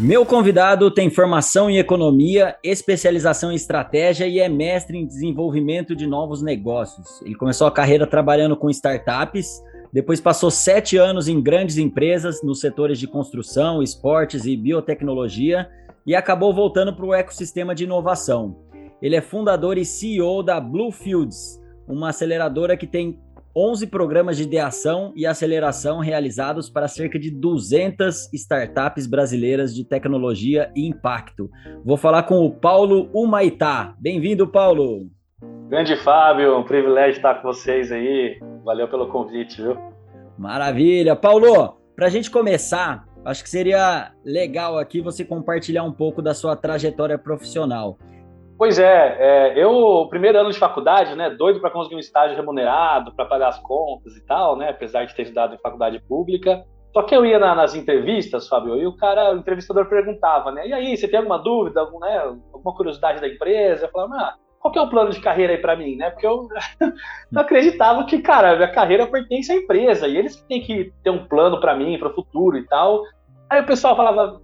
Meu convidado tem formação em economia, especialização em estratégia e é mestre em desenvolvimento de novos negócios. Ele começou a carreira trabalhando com startups, depois passou sete anos em grandes empresas nos setores de construção, esportes e biotecnologia e acabou voltando para o ecossistema de inovação. Ele é fundador e CEO da Bluefields, uma aceleradora que tem 11 programas de ideação e aceleração realizados para cerca de 200 startups brasileiras de tecnologia e impacto. Vou falar com o Paulo Humaitá. Bem-vindo, Paulo. Grande Fábio, um privilégio estar com vocês aí. Valeu pelo convite, viu? Maravilha. Paulo, para a gente começar, acho que seria legal aqui você compartilhar um pouco da sua trajetória profissional. Pois é, é, eu, primeiro ano de faculdade, né, doido para conseguir um estágio remunerado, para pagar as contas e tal, né, apesar de ter estudado em faculdade pública. Só que eu ia na, nas entrevistas, Fábio, e o cara, o entrevistador perguntava, né, e aí, você tem alguma dúvida, algum, né, alguma curiosidade da empresa? Eu falava, ah, qual que é o plano de carreira aí para mim, né? Porque eu não acreditava que, cara, minha carreira pertence à empresa e eles têm que ter um plano para mim, para o futuro e tal. Aí o pessoal falava,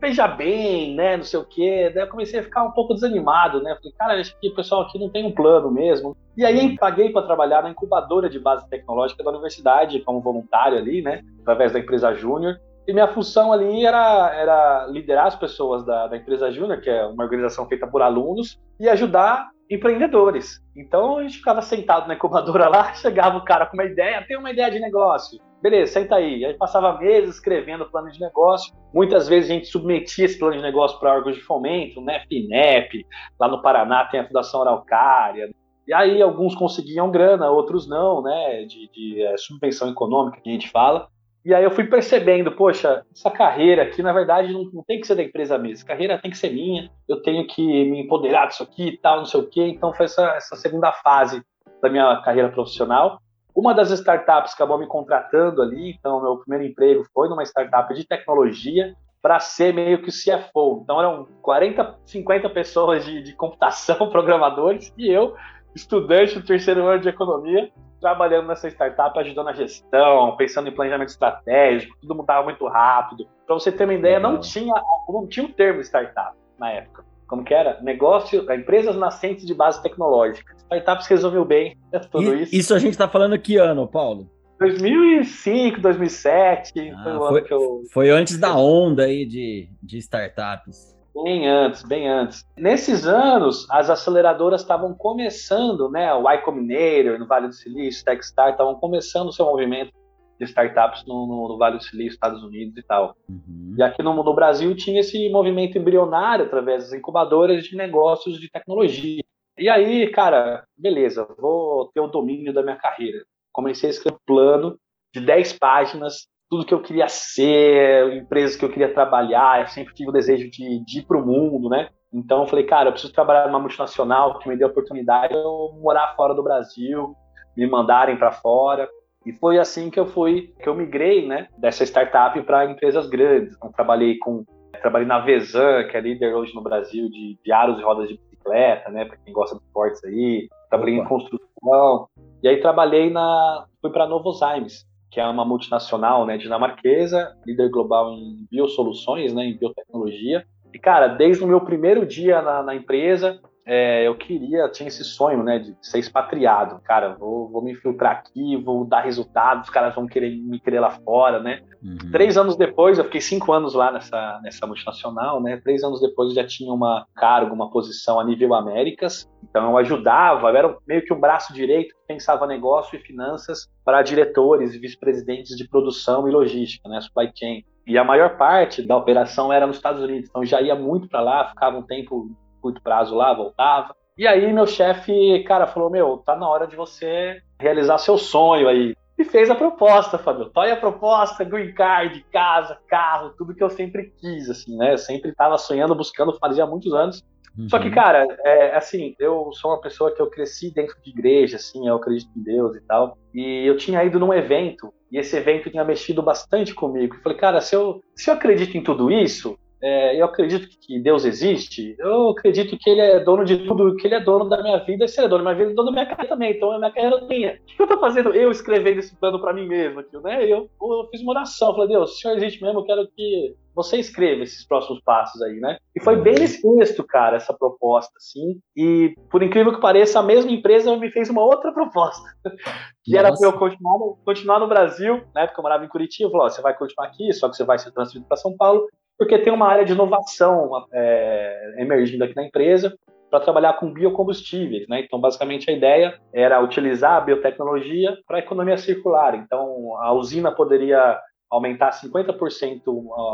veja bem, né, não sei o quê. Daí eu comecei a ficar um pouco desanimado, né? Falei, cara, acho que o pessoal aqui não tem um plano mesmo. E aí paguei para trabalhar na incubadora de base tecnológica da universidade, como voluntário ali, né, através da empresa Júnior. E minha função ali era, era liderar as pessoas da, da empresa Júnior, que é uma organização feita por alunos, e ajudar empreendedores. Então a gente ficava sentado na incubadora lá, chegava o cara com uma ideia, tem uma ideia de negócio. Beleza, senta aí. Aí passava meses escrevendo plano de negócio. Muitas vezes a gente submetia esse plano de negócio para órgãos de fomento, né? FINEP, lá no Paraná tem a Fundação Araucária. E aí alguns conseguiam grana, outros não, né? De, de é, subvenção econômica que a gente fala. E aí eu fui percebendo, poxa, essa carreira aqui, na verdade, não, não, tem que ser da empresa mesmo. Essa carreira tem que ser minha, eu tenho que me empoderar disso aqui e tal, não sei o quê. Então foi essa, essa segunda fase da minha carreira profissional. Uma das startups acabou me contratando ali, então meu primeiro emprego foi numa startup de tecnologia para ser meio que o CFO. Então eram 40, 50 pessoas de, de computação, programadores, e eu, estudante do terceiro ano de economia, trabalhando nessa startup, ajudando na gestão, pensando em planejamento estratégico, tudo mudava muito rápido. Para você ter uma ideia, não tinha, não tinha o um termo startup na época. Como que era? Negócio, empresas nascentes de base tecnológica. Startups resolveu bem tudo isso. Isso a gente está falando que ano, Paulo? 2005, 2007. Ah, foi, foi, eu... foi antes da onda aí de, de startups. Bem antes, bem antes. Nesses anos, as aceleradoras estavam começando, né? O Y Combinator no Vale do Silício, Techstar, estavam começando o seu movimento de startups no, no, no, Vale do Silício, Estados Unidos e tal. Uhum. E aqui no, no, Brasil tinha esse movimento embrionário através das incubadoras de negócios de tecnologia. E aí, cara, beleza, vou ter o domínio da minha carreira. Comecei a escrever um plano de 10 páginas tudo que eu queria ser, empresas que eu queria trabalhar, eu sempre tive o desejo de, de ir para o mundo, né? Então eu falei, cara, eu preciso trabalhar numa multinacional que me dê a oportunidade de eu morar fora do Brasil, me mandarem para fora. E foi assim que eu fui, que eu migrei, né, dessa startup para empresas grandes. Então trabalhei com trabalhei na Vezan, que é líder hoje no Brasil de, de aros e rodas de bicicleta, né, para quem gosta de esportes aí. Trabalhei Opa. em construção. E aí trabalhei na fui para Novozymes, que é uma multinacional né, dinamarquesa, líder global em biosoluções, né, em biotecnologia. E, cara, desde o meu primeiro dia na, na empresa, é, eu queria, tinha esse sonho, né, de ser expatriado. Cara, vou, vou me infiltrar aqui, vou dar resultados, os caras vão querer me querer lá fora, né? Uhum. Três anos depois, eu fiquei cinco anos lá nessa, nessa multinacional, né? Três anos depois eu já tinha uma cargo, uma posição a nível Américas. Então eu ajudava, eu era meio que um braço direito que pensava negócio e finanças para diretores e vice-presidentes de produção e logística, né? Supply chain. E a maior parte da operação era nos Estados Unidos, então já ia muito para lá, ficava um tempo curto prazo lá, voltava. E aí meu chefe, cara, falou: Meu, tá na hora de você realizar seu sonho aí. E fez a proposta, Fabio. Toy a proposta, green card, casa, carro, tudo que eu sempre quis, assim, né? Eu sempre tava sonhando, buscando, fazia muitos anos. Uhum. Só que, cara, é, assim, eu sou uma pessoa que eu cresci dentro de igreja, assim, eu acredito em Deus e tal. E eu tinha ido num evento, e esse evento tinha mexido bastante comigo. Eu falei, cara, se eu, se eu acredito em tudo isso, é, eu acredito que Deus existe, eu acredito que Ele é dono de tudo, que Ele é dono da minha vida, e se Ele é dono da minha vida, Ele é dono da minha carreira também, então a minha carreira é minha. O que eu tô fazendo? Eu escrevendo esse plano para mim mesmo aqui, né? Eu, eu, fiz uma oração, falei, Deus, se o Senhor existe mesmo, eu quero que você escreva esses próximos passos aí, né? E foi bem nesse texto, cara, essa proposta, assim, e por incrível que pareça, a mesma empresa me fez uma outra proposta, que Nossa. era para eu continuar no, continuar no Brasil, né? Porque eu morava em Curitiba, falou, você vai continuar aqui, só que você vai ser transferido para São Paulo, porque tem uma área de inovação é, emergindo aqui na empresa para trabalhar com biocombustíveis, né? Então, basicamente, a ideia era utilizar a biotecnologia para a economia circular. Então, a usina poderia aumentar 50%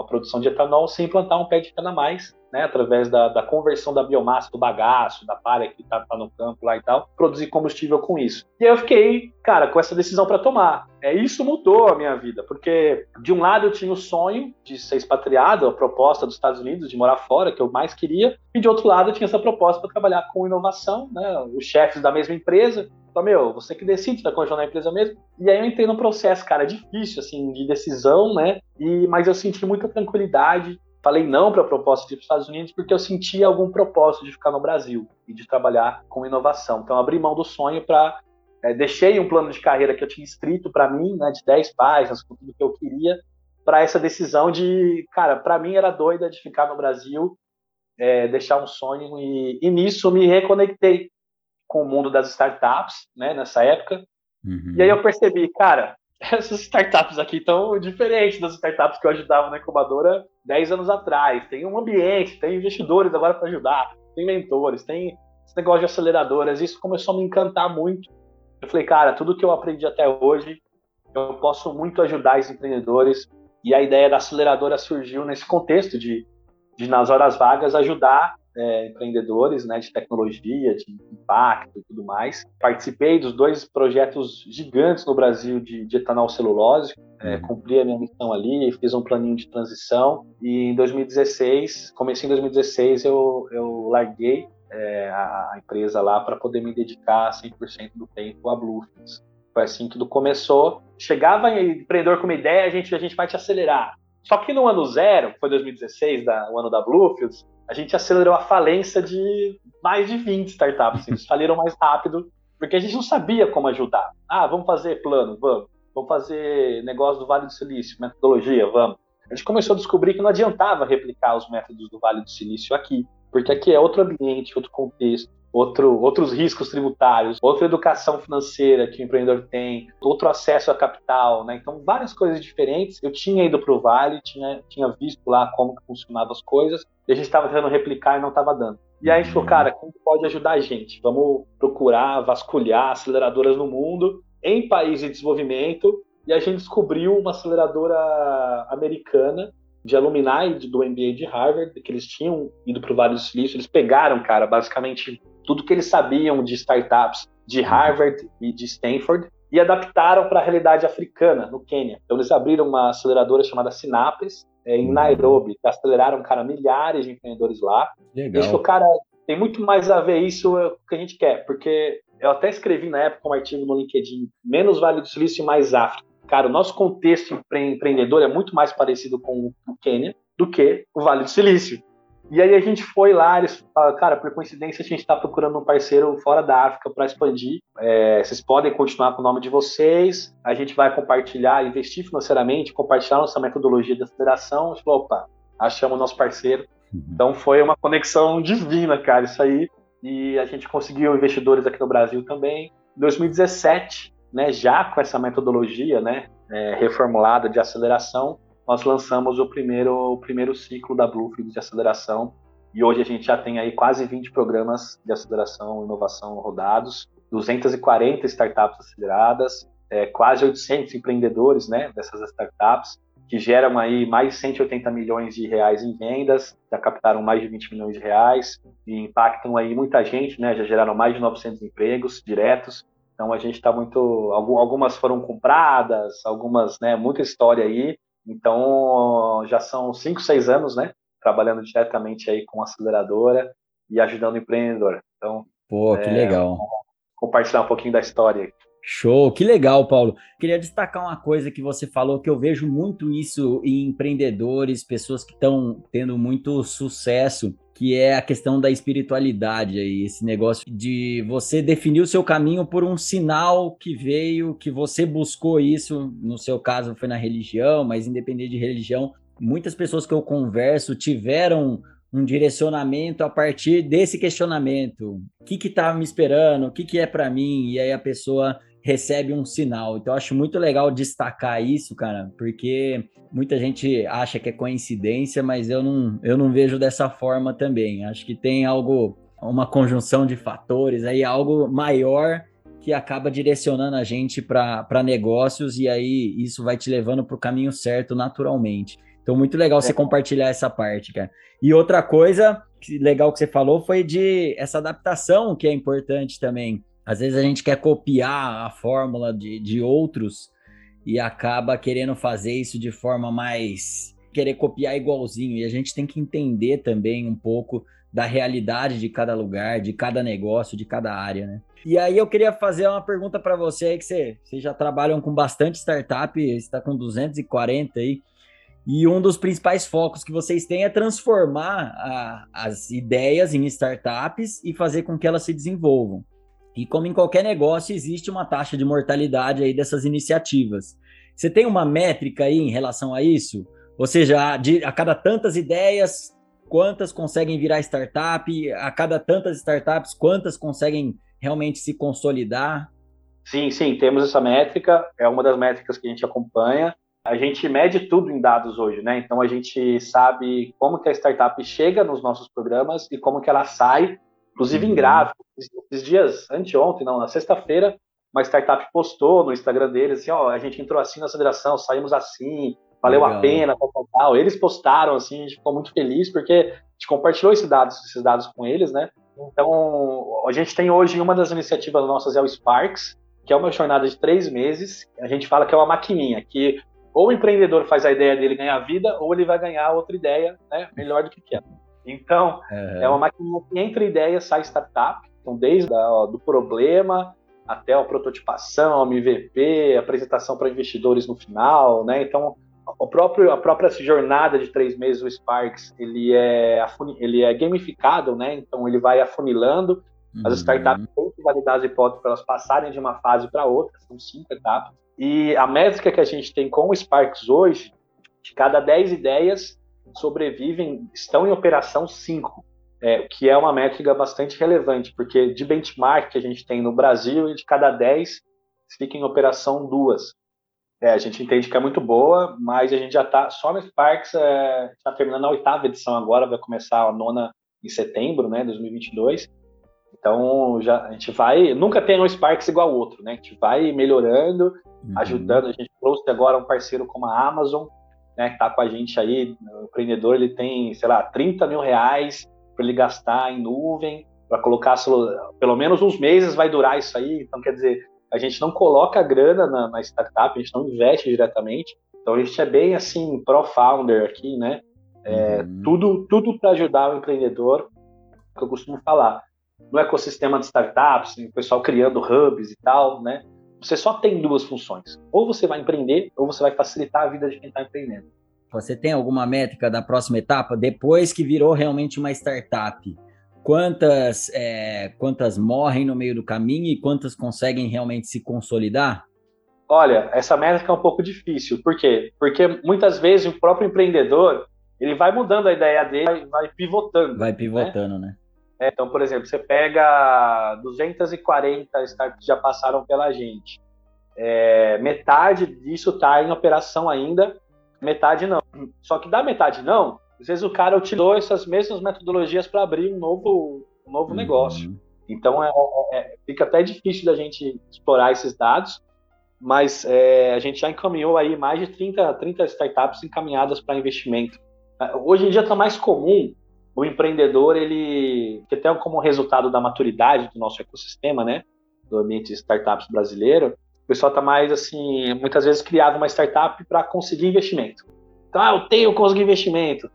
a produção de etanol sem plantar um pé de cana mais, né, através da, da, conversão da biomassa, do bagaço, da palha que está tá no campo lá e tal, produzir combustível com isso. E aí eu fiquei, cara, com essa decisão para tomar. É isso mudou a minha vida, porque de um lado eu tinha o sonho de ser expatriado, a proposta dos Estados Unidos de morar fora, que eu mais queria, e de outro lado eu tinha essa proposta para trabalhar com inovação, né, os chefes da mesma empresa Falei, meu, você que decide, vai continuar na empresa mesmo. E aí eu entrei num processo, cara, difícil, assim, de decisão, né? E, mas eu senti muita tranquilidade. Falei não para a proposta de ir para os Estados Unidos porque eu sentia algum propósito de ficar no Brasil e de trabalhar com inovação. Então, abri mão do sonho para. É, deixei um plano de carreira que eu tinha escrito para mim, né, de 10 páginas, com tudo que eu queria, para essa decisão de, cara, para mim era doida de ficar no Brasil, é, deixar um sonho e, e nisso me reconectei com o mundo das startups, né, nessa época. Uhum. E aí eu percebi, cara, essas startups aqui estão diferentes das startups que eu ajudava na incubadora 10 anos atrás. Tem um ambiente, tem investidores agora para ajudar, tem mentores, tem esse negócio de aceleradoras. Isso começou a me encantar muito. Eu falei, cara, tudo que eu aprendi até hoje, eu posso muito ajudar os empreendedores. E a ideia da aceleradora surgiu nesse contexto de, de nas horas vagas, ajudar é, empreendedores né, de tecnologia, de impacto e tudo mais. Participei dos dois projetos gigantes no Brasil de, de etanol celulose, é, uhum. cumpri a minha missão ali, fiz um planinho de transição e em 2016, comecei em 2016, eu, eu larguei é, a empresa lá para poder me dedicar 100% do tempo a Bluefields. Foi assim que tudo começou. Chegava empreendedor com uma ideia, a gente, a gente vai te acelerar. Só que no ano zero, que foi 2016, da, o ano da Bluefields, a gente acelerou a falência de mais de 20 startups. Assim, eles faliram mais rápido, porque a gente não sabia como ajudar. Ah, vamos fazer plano, vamos. Vamos fazer negócio do Vale do Silício, metodologia, vamos. A gente começou a descobrir que não adiantava replicar os métodos do Vale do Silício aqui, porque aqui é outro ambiente, outro contexto outro, outros riscos tributários, outra educação financeira que o empreendedor tem, outro acesso a capital, né? Então, várias coisas diferentes. Eu tinha ido para o Vale, tinha, tinha visto lá como funcionavam as coisas, e a gente estava tentando replicar e não estava dando. E aí a gente falou, cara, como pode ajudar a gente? Vamos procurar vasculhar aceleradoras no mundo, em países de desenvolvimento, e a gente descobriu uma aceleradora americana de alumni do MBA de Harvard, que eles tinham ido para o Vale do Silício, eles pegaram, cara, basicamente tudo que eles sabiam de startups de Harvard e de Stanford e adaptaram para a realidade africana, no Quênia. Então, eles abriram uma aceleradora chamada Sinapes, é, em Nairobi, que aceleraram, cara, milhares de empreendedores lá. Legal. E cara, tem muito mais a ver isso é, que a gente quer, porque eu até escrevi na época um artigo no LinkedIn, menos Vale do Silício e mais África. Cara, o nosso contexto empreendedor é muito mais parecido com o Quênia do que o Vale do Silício. E aí a gente foi lá, eles falaram, cara, por coincidência a gente está procurando um parceiro fora da África para expandir. É, vocês podem continuar com o nome de vocês, a gente vai compartilhar, investir financeiramente, compartilhar nossa metodologia de aceleração. A gente falou, opa, achamos o nosso parceiro. Uhum. Então foi uma conexão divina, cara, isso aí. E a gente conseguiu investidores aqui no Brasil também. Em 2017, né, já com essa metodologia né, é, reformulada de aceleração, nós lançamos o primeiro, o primeiro ciclo da Bluefield de aceleração e hoje a gente já tem aí quase 20 programas de aceleração e inovação rodados, 240 startups aceleradas, é, quase 800 empreendedores né, dessas startups, que geram aí mais de 180 milhões de reais em vendas, já captaram mais de 20 milhões de reais e impactam aí muita gente, né, já geraram mais de 900 empregos diretos. Então a gente está muito, algumas foram compradas, algumas, né, muita história aí, então, já são cinco, seis anos, né? Trabalhando diretamente aí com a aceleradora e ajudando o empreendedor. Então, pô, que é, legal. Compartilhar um pouquinho da história. Show, que legal, Paulo. Queria destacar uma coisa que você falou que eu vejo muito isso em empreendedores, pessoas que estão tendo muito sucesso, que é a questão da espiritualidade aí, esse negócio de você definir o seu caminho por um sinal que veio, que você buscou isso, no seu caso foi na religião, mas independente de religião, muitas pessoas que eu converso tiveram um direcionamento a partir desse questionamento. O que está me esperando? O que, que é para mim? E aí a pessoa recebe um sinal. Então, eu acho muito legal destacar isso, cara, porque muita gente acha que é coincidência, mas eu não, eu não vejo dessa forma também. Acho que tem algo, uma conjunção de fatores aí, algo maior que acaba direcionando a gente para negócios e aí isso vai te levando para o caminho certo naturalmente. Então, muito legal é. você compartilhar essa parte, cara. E outra coisa que legal que você falou foi de essa adaptação que é importante também. Às vezes a gente quer copiar a fórmula de, de outros e acaba querendo fazer isso de forma mais. querer copiar igualzinho. E a gente tem que entender também um pouco da realidade de cada lugar, de cada negócio, de cada área, né? E aí eu queria fazer uma pergunta para você aí, que você, vocês já trabalham com bastante startup, está com 240 aí. E um dos principais focos que vocês têm é transformar a, as ideias em startups e fazer com que elas se desenvolvam. E como em qualquer negócio, existe uma taxa de mortalidade aí dessas iniciativas. Você tem uma métrica aí em relação a isso? Ou seja, a, cada tantas ideias, quantas conseguem virar startup? A cada tantas startups, quantas conseguem realmente se consolidar? Sim, sim, temos essa métrica, é uma das métricas que a gente acompanha. A gente mede tudo em dados hoje, né? Então a gente sabe como que a startup chega nos nossos programas e como que ela sai, inclusive em uhum. gráfico. Esses dias, anteontem, não, na sexta-feira, uma startup postou no Instagram deles assim, ó, a gente entrou assim na aceleração, saímos assim, valeu Legal. a pena, tal, tal, tal. Eles postaram assim, a gente ficou muito feliz porque a gente compartilhou esses dados, esses dados com eles, né? Então, a gente tem hoje uma das iniciativas nossas é o Sparks, que é uma jornada de três meses. A gente fala que é uma maquininha, que ou o empreendedor faz a ideia dele ganhar vida, ou ele vai ganhar outra ideia né, melhor do que quer. Então, uhum. é uma máquina que entre ideias sai startup, então desde a, do problema até a prototipação, a MVP, apresentação para investidores no final, né? Então, o próprio, a própria jornada de três meses do Sparks, ele é, ele é gamificado, né? Então, ele vai afunilando. As uhum. startups têm que validar as hipóteses para elas passarem de uma fase para outra, são cinco etapas. E a métrica que a gente tem com o Sparks hoje, de cada 10 ideias sobrevivem, estão em operação 5, é, que é uma métrica bastante relevante, porque de benchmark que a gente tem no Brasil, de cada 10 fica em operação duas. É, a gente entende que é muito boa, mas a gente já está, só no Sparks, está é, tá terminando a oitava edição agora, vai começar a nona em setembro, né, 2022. Então, já, a gente vai. Nunca tem um Sparks igual ao outro, né? A gente vai melhorando, uhum. ajudando. A gente trouxe agora um parceiro como a Amazon, né? Que está com a gente aí. O empreendedor ele tem, sei lá, 30 mil reais para ele gastar em nuvem, para colocar pelo menos uns meses vai durar isso aí. Então, quer dizer, a gente não coloca grana na, na startup, a gente não investe diretamente. Então, a gente é bem assim, pro-founder aqui, né? É, uhum. Tudo, tudo para ajudar o empreendedor, que eu costumo falar no ecossistema de startups, o pessoal criando hubs e tal, né? Você só tem duas funções. Ou você vai empreender, ou você vai facilitar a vida de quem está empreendendo. Você tem alguma métrica da próxima etapa? Depois que virou realmente uma startup, quantas, é, quantas morrem no meio do caminho e quantas conseguem realmente se consolidar? Olha, essa métrica é um pouco difícil. Por quê? Porque muitas vezes o próprio empreendedor ele vai mudando a ideia dele, vai pivotando. Vai pivotando, né? né? É, então, por exemplo, você pega 240 startups que já passaram pela gente. É, metade disso está em operação ainda, metade não. Só que da metade não, às vezes o cara utilizou essas mesmas metodologias para abrir um novo, um novo uhum. negócio. Então é, é, fica até difícil da gente explorar esses dados, mas é, a gente já encaminhou aí mais de 30, 30 startups encaminhadas para investimento. Hoje em dia está mais comum o empreendedor, ele, que até como resultado da maturidade do nosso ecossistema, né, do ambiente startups brasileiro, o pessoal está mais assim, muitas vezes criava uma startup para conseguir investimento. Então, ah, eu tenho que conseguir investimento.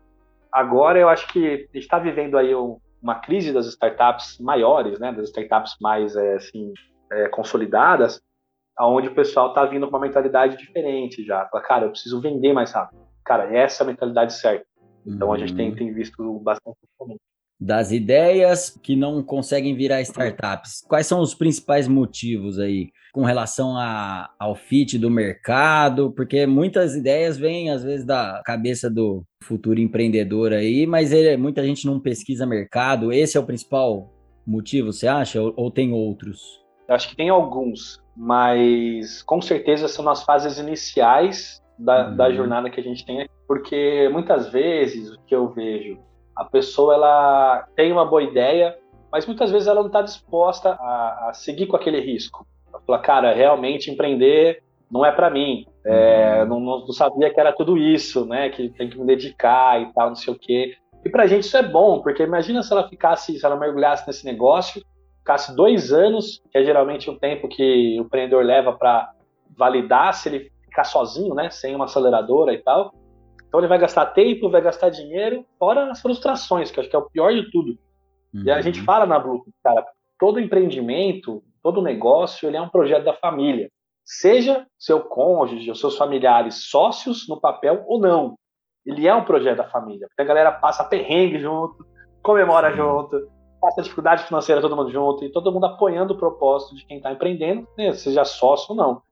Agora eu acho que a gente está vivendo aí um, uma crise das startups maiores, né, das startups mais é, assim, é, consolidadas, aonde o pessoal está vindo com uma mentalidade diferente já. Fala, cara, eu preciso vender mais rápido. Cara, essa é a mentalidade certa. Então a gente tem, uhum. tem visto bastante das ideias que não conseguem virar startups. Quais são os principais motivos aí com relação a, ao fit do mercado? Porque muitas ideias vêm às vezes da cabeça do futuro empreendedor aí, mas ele, muita gente não pesquisa mercado. Esse é o principal motivo, você acha? Ou, ou tem outros? Eu acho que tem alguns, mas com certeza são nas fases iniciais da, uhum. da jornada que a gente tem aqui. Porque muitas vezes o que eu vejo a pessoa ela tem uma boa ideia, mas muitas vezes ela não está disposta a, a, seguir com aquele risco. Ela fala, cara, realmente empreender não é para mim. É, uhum. não, não, sabia que era tudo isso, né? Que tem que me dedicar e tal, não sei o quê. E para a gente isso é bom, porque imagina se ela ficasse, se ela mergulhasse nesse negócio, ficasse dois anos, que é geralmente o tempo que o empreendedor leva para validar se ele ficar sozinho, né? Sem uma aceleradora e tal. Então ele vai gastar tempo, vai gastar dinheiro, fora as frustrações, que eu acho que é o pior de tudo. Uhum. E a gente uhum. fala na Blue, cara, todo empreendimento, todo negócio, ele é um projeto da família. Seja seu cônjuge ou seus familiares sócios no papel ou não. Ele é um projeto da família. Porque a galera passa perrengue junto, comemora junto, passa dificuldade financeira todo mundo junto, e todo mundo apoiando o propósito de quem está empreendendo, né, seja sócio ou não.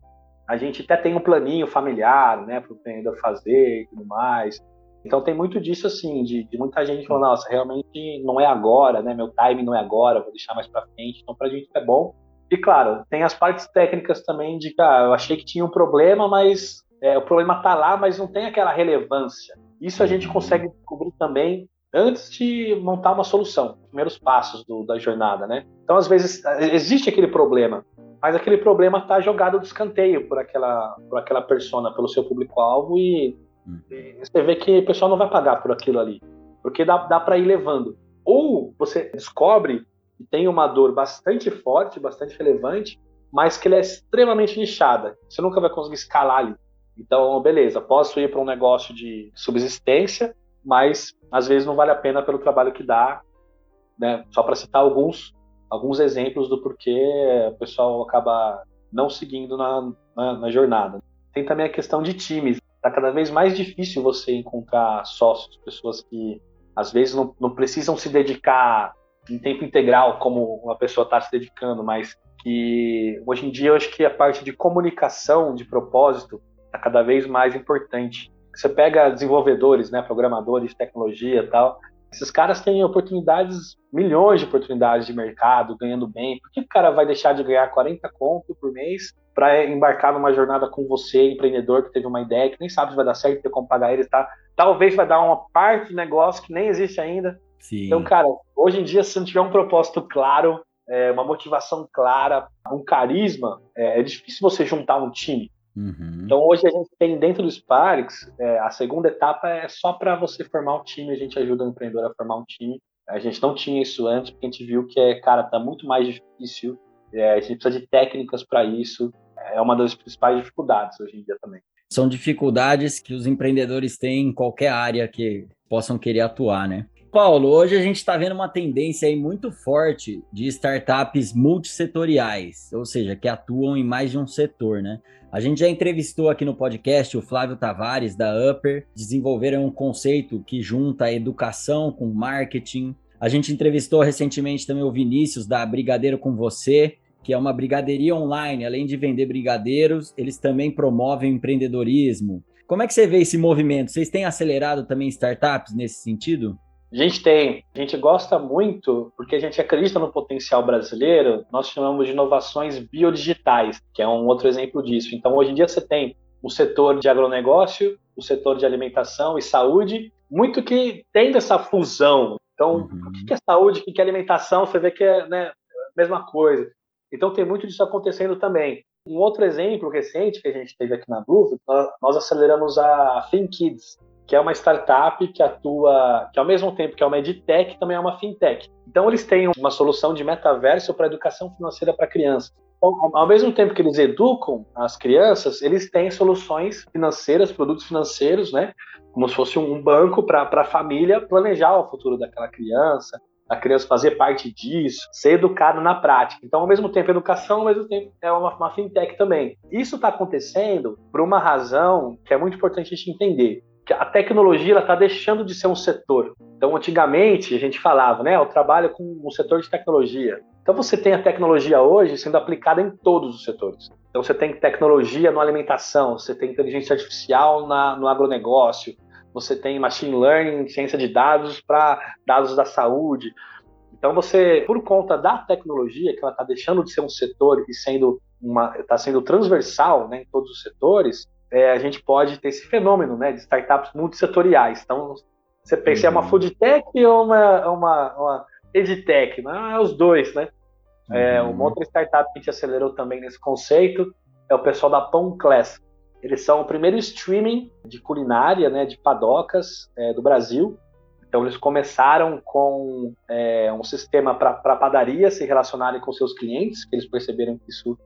A gente até tem um planinho familiar, né, para o empreendedor fazer e tudo mais. Então tem muito disso assim, de, de, muita gente falando, nossa, realmente não é agora, né? Meu timing não é agora, vou deixar mais para frente. Então para a gente é bom. E claro, tem as partes técnicas também de que ah, eu achei que tinha um problema, mas é, o problema está lá, mas não tem aquela relevância. Isso a gente consegue descobrir também antes de montar uma solução, primeiros passos do, da jornada, né? Então às vezes existe aquele problema, mas aquele problema está jogado de escanteio por aquela, por aquela persona, pelo seu público-alvo, e, hum. e, você vê que o pessoal não vai pagar por aquilo ali, porque dá, dá para ir levando. Ou você descobre que tem uma dor bastante forte, bastante relevante, mas que ela é extremamente nichada. Você nunca vai conseguir escalar ali. Então, beleza, posso ir para um negócio de subsistência, mas às vezes não vale a pena pelo trabalho que dá. Né? Só para citar alguns, alguns exemplos do porquê o pessoal acaba não seguindo na, na, na jornada. Tem também a questão de times. Está cada vez mais difícil você encontrar sócios, pessoas que às vezes não, não precisam se dedicar em tempo integral como uma pessoa está se dedicando, mas que hoje em dia eu acho que a parte de comunicação, de propósito, está cada vez mais importante. Você pega desenvolvedores, né, programadores tecnologia tal, esses caras têm oportunidades, milhões de oportunidades de mercado, ganhando bem. Por que o cara vai deixar de ganhar 40 conto por mês para embarcar numa jornada com você, empreendedor, que teve uma ideia, que nem sabe se vai dar certo, ter como pagar eles, tá? Talvez vai dar uma parte do negócio que nem existe ainda. Sim. Então, cara, hoje em dia, se não tiver um propósito claro, é, uma motivação clara, um carisma, é, é difícil você juntar um time. Uhum. Então hoje a gente tem dentro do Sparks, é, a segunda etapa é só para você formar um time, a gente ajuda o empreendedor a formar um time. A gente não tinha isso antes, porque a gente viu que, é, cara, tá muito mais difícil, é, a gente precisa de técnicas para isso, é uma das principais dificuldades hoje em dia também. São dificuldades que os empreendedores têm em qualquer área que possam querer atuar, né? Paulo, hoje a gente está vendo uma tendência aí muito forte de startups multissetoriais, ou seja, que atuam em mais de um setor, né? A gente já entrevistou aqui no podcast o Flávio Tavares, da Upper, desenvolveram um conceito que junta educação com marketing. A gente entrevistou recentemente também o Vinícius, da Brigadeiro com Você, que é uma brigadeiria online. Além de vender brigadeiros, eles também promovem empreendedorismo. Como é que você vê esse movimento? Vocês têm acelerado também startups nesse sentido? A gente tem, a gente gosta muito, porque a gente acredita no potencial brasileiro, nós chamamos de inovações biodigitais, que é um outro exemplo disso. Então, hoje em dia, você tem o setor de agronegócio, o setor de alimentação e saúde, muito que tem dessa fusão. Então, uhum. o que é saúde, o que é alimentação, você vê que é né, a mesma coisa. Então, tem muito disso acontecendo também. Um outro exemplo recente que a gente teve aqui na Blue, nós aceleramos a FinKids, que é uma startup que atua, que ao mesmo tempo que é uma edtech, também é uma fintech. Então eles têm uma solução de metaverso para educação financeira para crianças. Então, ao mesmo tempo que eles educam as crianças, eles têm soluções financeiras, produtos financeiros, né? Como se fosse um banco para a família planejar o futuro daquela criança, a criança fazer parte disso, ser educado na prática. Então, ao mesmo tempo, educação, ao mesmo tempo, é uma, uma fintech também. Isso está acontecendo por uma razão que é muito importante a gente entender. A tecnologia está deixando de ser um setor. Então, antigamente, a gente falava, né? Eu trabalho com o setor de tecnologia. Então, você tem a tecnologia hoje sendo aplicada em todos os setores. Então, você tem tecnologia na alimentação, você tem inteligência artificial na, no agronegócio, você tem machine learning, ciência de dados para dados da saúde. Então você, por conta da tecnologia, que ela está deixando de ser um setor e sendo está sendo transversal né, em todos os setores, é, a gente pode ter esse fenômeno né, de startups multissetoriais. Então, você pensa, uhum. é uma uhum. food tech ou uma, uma, uma edtech? Não, é os dois, né? É, uhum. uma outra startup que a gente acelerou também nesse conceito é o pessoal da Pão Class. Eles são o primeiro streaming de culinária, né, de padocas é, do Brasil. Então eles começaram com é, um sistema para padaria se relacionarem com seus clientes, que eles perceberam que isso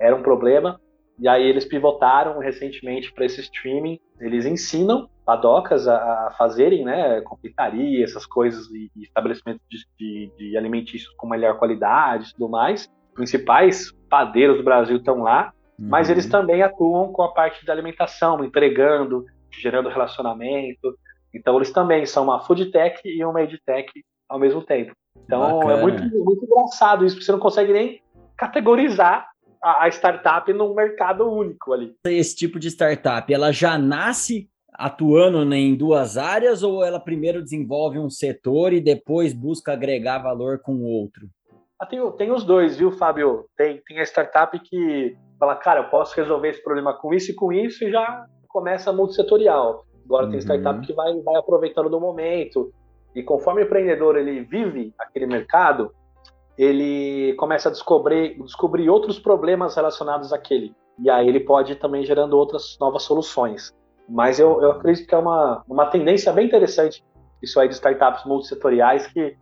era um problema. E aí eles pivotaram recentemente para esse streaming. Eles ensinam padocas a, a fazerem, né, confeitaria, essas coisas e, e estabelecimentos de, de, de alimentícios com melhor qualidade e tudo mais. Os principais padeiros do Brasil estão lá mas uhum. eles também atuam com a parte da alimentação, entregando, gerando relacionamento. Então eles também são uma food tech e uma edtech ao mesmo tempo. Então Bacana. é muito, muito engraçado isso, porque você não consegue nem categorizar a, a startup num mercado único ali. Esse tipo de startup, ela já nasce atuando em duas áreas ou ela primeiro desenvolve um setor e depois busca agregar valor com o outro? Ah, tem, tem os dois, viu, Fábio? Tem, tem a startup que fala, cara, eu posso resolver esse problema com isso e com isso e já começa multissetorial. Agora uhum. tem startup que vai, vai aproveitando do momento e conforme o empreendedor ele vive aquele mercado, ele começa a descobrir, descobrir outros problemas relacionados àquele. E aí ele pode ir também gerando outras novas soluções. Mas eu, eu acredito que é uma, uma tendência bem interessante isso aí de startups multissetoriais que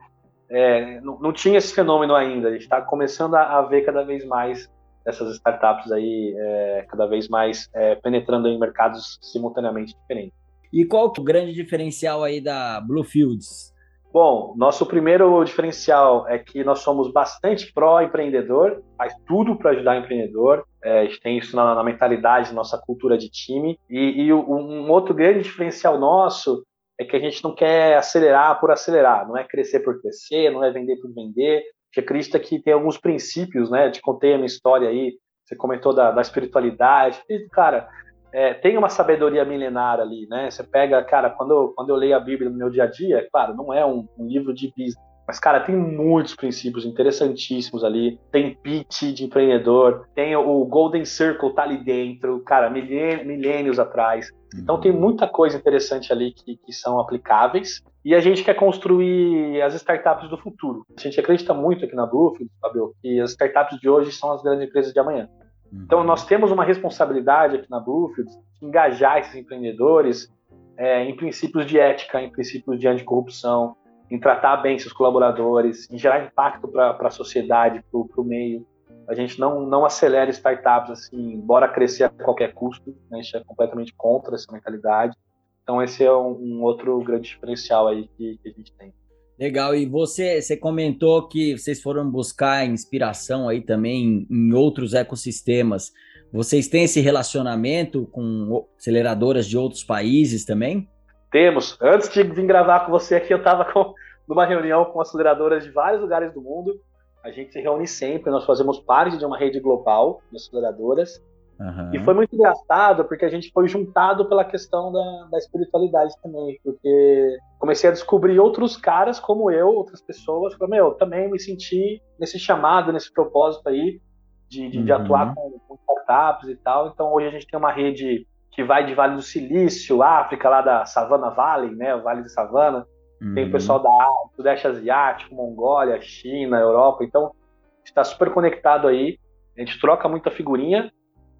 é, não, não, tinha esse fenômeno ainda. A gente está começando a, a, ver cada vez mais essas startups aí, é, cada vez mais é, penetrando em mercados simultaneamente diferentes. E qual que é o grande diferencial aí da Bluefields? Bom, nosso primeiro diferencial é que nós somos bastante pró-empreendedor, faz tudo para ajudar o empreendedor, é, a gente tem isso na, na mentalidade, nossa cultura de time. E, e um outro grande diferencial nosso é que a gente não quer acelerar por acelerar, não é crescer por crescer, não é vender por vender. A gente acredita que tem alguns princípios, né? Te contei a minha história aí, você comentou da, da espiritualidade. E, cara, é, tem uma sabedoria milenar ali, né? Você pega, cara, quando, quando eu leio a Bíblia no meu dia a dia, claro, não é um, um livro de business, mas, cara, tem muitos princípios interessantíssimos ali. Tem pitch de empreendedor, tem o Golden Circle tá ali dentro, cara, milênios atrás. Então tem muita coisa interessante ali que, que são aplicáveis. E a gente quer construir as startups do futuro. A gente acredita muito aqui na Bluefield, Fabio, que as startups de hoje são as grandes empresas de amanhã. Então nós temos uma responsabilidade aqui na Bluefield de engajar esses empreendedores é, em princípios de ética, em princípios de anticorrupção, em tratar bem seus colaboradores, em gerar impacto para a sociedade, para o meio. A gente não, não acelera startups assim, bora crescer a qualquer custo, né? a gente é completamente contra essa mentalidade. Então esse é um, um outro grande diferencial aí que, que, a gente tem. Legal, e você, você comentou que vocês foram buscar inspiração aí também em, outros ecossistemas. Vocês têm esse relacionamento com aceleradoras de outros países também? Temos. Antes de vir gravar com você aqui, eu estava numa reunião com aceleradoras de vários lugares do mundo. A gente se reúne sempre, nós fazemos parte de uma rede global de aceleradoras. Uhum. E foi muito engraçado porque a gente foi juntado pela questão da, da espiritualidade também, porque comecei a descobrir outros caras como eu, outras pessoas, que meu, também me senti nesse chamado, nesse propósito aí de, de, uhum. de atuar com, com startups e tal. Então hoje a gente tem uma rede que vai de Vale do Silício, África, lá da Savana Valley, né, o Vale de Savana. Uhum. Tem o pessoal da Sudeste Asiático, Mongólia, China, Europa. Então, está super conectado aí. A gente troca muita figurinha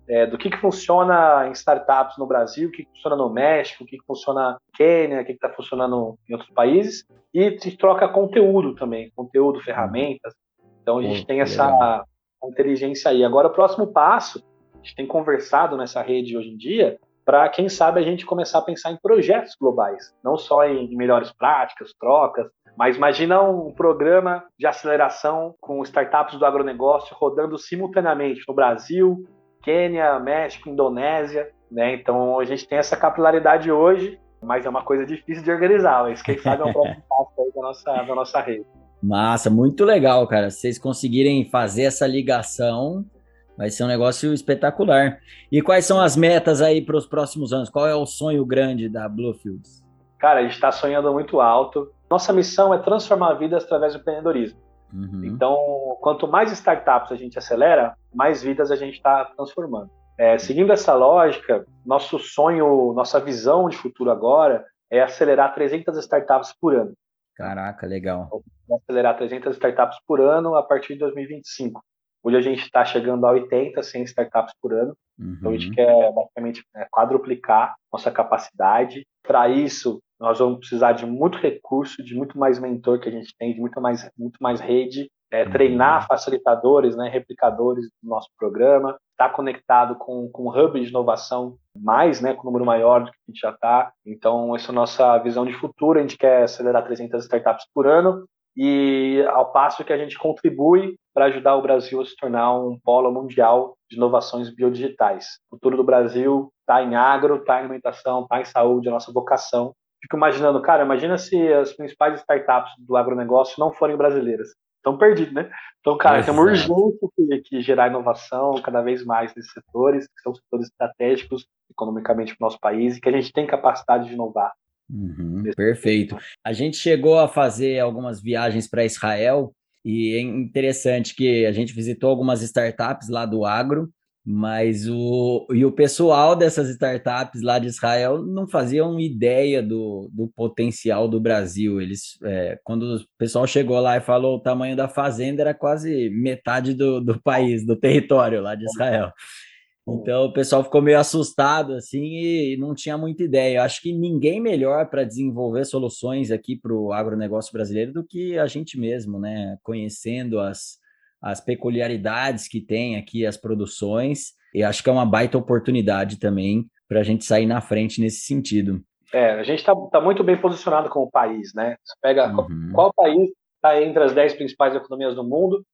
é, do que, que funciona em startups no Brasil, o que, que funciona no México, o que, que funciona no Quênia, o que está funcionando em outros países. E se troca conteúdo também, conteúdo, ferramentas. Então, a gente tem essa inteligência aí. Agora, o próximo passo, a gente tem conversado nessa rede hoje em dia, para, quem sabe, a gente começar a pensar em projetos globais, não só em melhores práticas, trocas, mas imagina um programa de aceleração com startups do agronegócio rodando simultaneamente no Brasil, Quênia, México, Indonésia, né? Então a gente tem essa capilaridade hoje, mas é uma coisa difícil de organizar. Mas quem sabe é um próximo passo aí da nossa, da nossa rede. Massa, muito legal, cara. Se vocês conseguirem fazer essa ligação, vai ser um negócio espetacular. E quais são as metas aí para os próximos anos? Qual é o sonho grande da Bluefields? Cara, a gente está sonhando muito alto. Nossa missão é transformar vidas através do empreendedorismo. Uhum. Então, quanto mais startups a gente acelera, mais vidas a gente está transformando. É, seguindo essa lógica, nosso sonho, nossa visão de futuro agora é acelerar 300 startups por ano. Caraca, legal. Acelerar 300 startups por ano a partir de 2025. Hoje a gente está chegando a 80, 100 startups por ano. Uhum. Então a gente uhum. quer basicamente é, quadruplicar nossa capacidade. Para isso, nós vamos precisar de muito recurso, de muito mais mentor que a gente tem, de muito mais, muito mais rede, é, uhum. treinar facilitadores, né, replicadores do nosso programa, estar tá conectado com, com um hub de inovação mais, né, com um número maior do que a gente já está. Então, essa é a nossa visão de futuro. A gente quer acelerar 300 startups por ano e ao passo que a gente contribui para ajudar o Brasil a se tornar um polo mundial de inovações biodigitais. O futuro do Brasil está em agro, está em alimentação, está em saúde, a nossa vocação. Fico imaginando, cara, imagina se as principais startups do agronegócio não forem brasileiras estão perdidos, né? Então, cara, tem uma urgência que, que, gerar inovação cada vez mais nesses setores, que são setores estratégicos economicamente para o nosso país e que a gente tem capacidade de inovar. Uhum, perfeito. A gente chegou a fazer algumas viagens para Israel e é interessante que a gente visitou algumas startups lá do agro mas o, e o pessoal dessas startups lá de Israel não faziam ideia do, do potencial do Brasil. Eles, é, quando o pessoal chegou lá e falou o tamanho da fazenda, era quase metade do, do país, do território lá de Israel. Então o pessoal ficou meio assustado assim e não tinha muita ideia. Eu acho que ninguém melhor para desenvolver soluções aqui para o agronegócio brasileiro do que a gente mesmo, né? Conhecendo as, as peculiaridades que tem aqui as produções, e acho que é uma baita oportunidade também para a gente sair na frente nesse sentido. É, a gente está tá muito bem posicionado como país, né? Você pega uhum. qual, país está entre as 10 principais economias do mundo,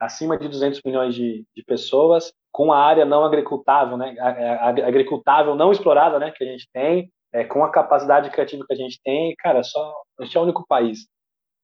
acima de 200 milhões de, de pessoas, com a área não agricultável, né? Agricultável não explorada, né? Que a gente tem, é, com a capacidade criativa que a gente tem, cara, só a gente é o único país.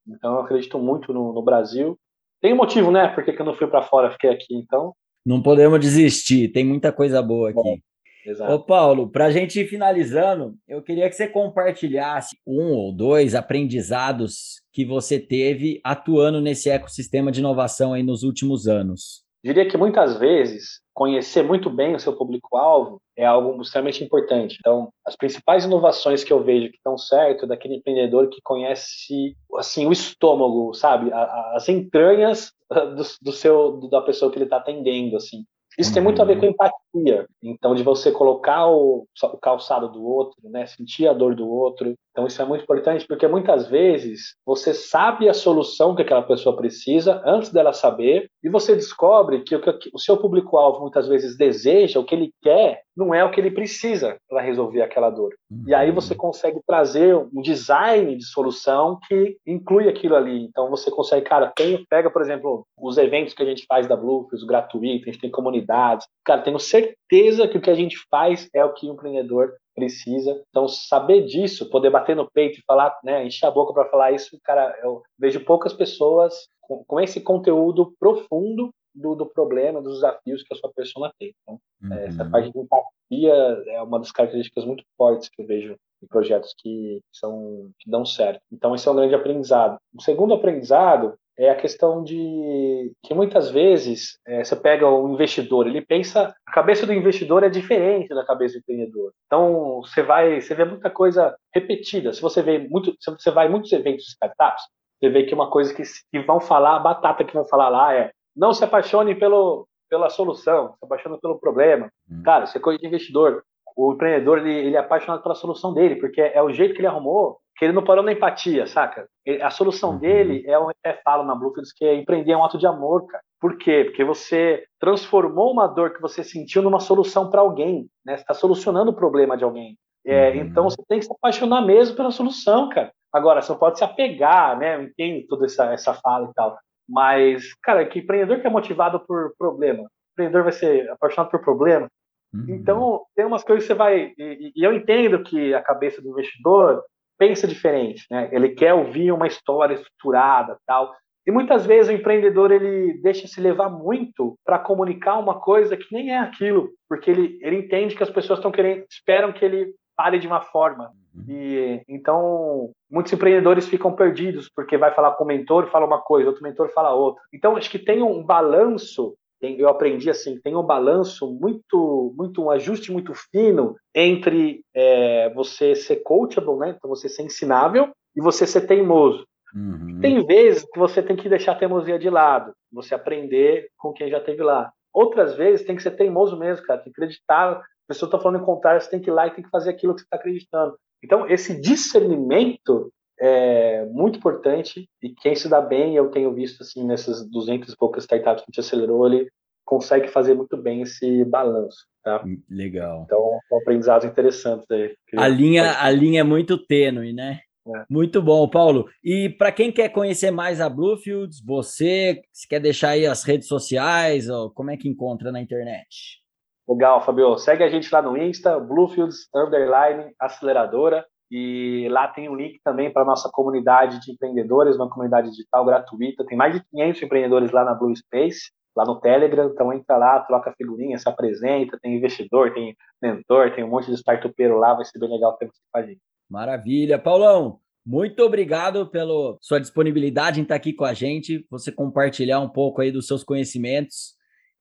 Então eu acredito muito no, no Brasil tem um motivo, né? Por que, eu não fui para fora, fiquei aqui, então. Não podemos desistir, tem muita coisa boa aqui. É, exato. Ô, Paulo, para a gente ir finalizando, eu queria que você compartilhasse um ou dois aprendizados que você teve atuando nesse ecossistema de inovação aí nos últimos anos. Diria que muitas vezes conhecer muito bem o seu público-alvo é algo extremamente importante. Então, as principais inovações que eu vejo que estão certo é daquele empreendedor que conhece assim o estômago, sabe, as entranhas do, do seu da pessoa que ele está atendendo, assim. Isso tem muito a ver com uhum. Empatia. Então, de você colocar o, o, calçado do outro, né? sentir a dor do outro. Então, isso é muito importante porque muitas vezes você sabe a solução que aquela pessoa precisa antes dela saber e você descobre que o, que o seu público-alvo muitas vezes deseja, o que ele quer, não é o que ele precisa para resolver aquela dor. Uhum. E aí você consegue trazer um design de solução que inclui aquilo ali. Então, você consegue, cara, tem, pega, por exemplo, os eventos que a gente faz da Bluefields, gratuito, a gente tem comunidades. Cara, tenho certeza que o que a gente faz é o que o empreendedor precisa. Então, saber disso, poder bater no peito e falar, né, encher a boca para falar isso, cara, eu vejo poucas pessoas com, com esse conteúdo profundo do, do, problema, dos desafios que a sua persona tem. Então, uhum. essa parte de empatia é uma das características muito fortes que eu vejo em projetos que são que dão certo. Então, esse é um grande aprendizado. O segundo aprendizado é a questão de que muitas vezes é, você pega o investidor, ele pensa, a cabeça do investidor é diferente da cabeça do empreendedor. Então você vai, você vê muita coisa repetida. Se você vê muito, se você vai em muitos eventos de startups, você vê que uma coisa que, que vão falar, a batata que vão falar lá é não se apaixone pelo, pela solução, se apaixone pelo problema. Hum. Cara, isso é coisa de investidor. O empreendedor ele, ele é apaixonado pela solução dele, porque é o jeito que ele arrumou que ele não parou na empatia, saca? A solução uhum. dele é, eu até falo na Bluefields, que é empreender é um ato de amor, cara. Por quê? Porque você transformou uma dor que você sentiu numa solução para alguém, né? Você está solucionando o problema de alguém. É, uhum. Então você tem que se apaixonar mesmo pela solução, cara. Agora, você não pode se apegar, né? Eu entendo toda essa, essa fala e tal. Mas, cara, que empreendedor que é motivado por problema? O empreendedor vai ser apaixonado por problema? Uhum. Então, tem umas coisas que você vai. E, e, eu entendo que a cabeça do investidor pensa diferente, né? Ele quer ouvir uma história estruturada tal. E muitas vezes o empreendedor ele deixa se levar muito para comunicar uma coisa que nem é aquilo, porque ele, ele entende que as pessoas estão querendo, esperam que ele fale de uma forma. Uhum. E então muitos empreendedores ficam perdidos porque vai falar com o mentor, fala uma coisa, outro mentor fala outra. Então acho que tem um balanço tem, eu aprendi assim, tem um balanço muito, muito um ajuste muito fino entre é, você ser coachable, né? Então você ser ensinável e você ser teimoso. Uhum. Tem vezes que você tem que deixar a teimosia de lado, você aprender com quem já esteve lá. Outras vezes tem que ser teimoso mesmo, cara, tem que acreditar. A pessoa está falando em contrário, você tem que ir lá e tem que fazer aquilo que você está acreditando. Então, esse discernimento é muito importante e quem se dá bem, eu tenho visto assim nessas 200 e poucas startups que a gente acelerou, ele consegue fazer muito bem esse balanço, tá? Hum, legal. Então, um aprendizado interessante aí. A linha, a linha é muito tênue, né? É. Muito bom, Paulo. E para quem quer conhecer mais a Bluefields, você se quer deixar aí as redes sociais, ou como é que encontra na internet? Legal, Fabio. Segue a gente lá no Insta, Bluefields Underline Aceleradora. E lá tem um link também para a nossa comunidade de empreendedores, uma comunidade digital gratuita. Tem mais de 500 empreendedores lá na Blue Space, lá no Telegram. Então entra lá, troca figurinha, se apresenta. Tem investidor, tem mentor, tem um monte de startupeiro lá. Vai ser bem legal ter você com a gente. Maravilha. Paulão, muito obrigado pela sua disponibilidade em estar aqui com a gente, você compartilhar um pouco aí dos seus conhecimentos.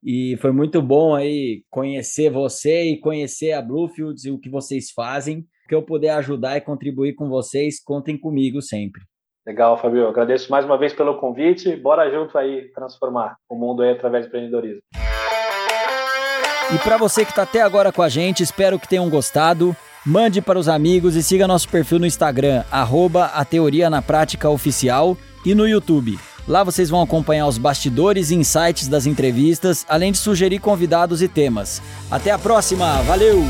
E foi muito bom aí conhecer você e conhecer a Bluefields e o que vocês fazem que eu puder ajudar e contribuir com vocês, contem comigo sempre. Legal, Fabio. Agradeço mais uma vez pelo convite. Bora junto aí transformar o mundo aí através do empreendedorismo. E para você que está até agora com a gente, espero que tenham gostado. Mande para os amigos e siga nosso perfil no Instagram, arroba a Teoria na Prática Oficial e no YouTube. Lá vocês vão acompanhar os bastidores e insights das entrevistas, além de sugerir convidados e temas. Até a próxima, valeu!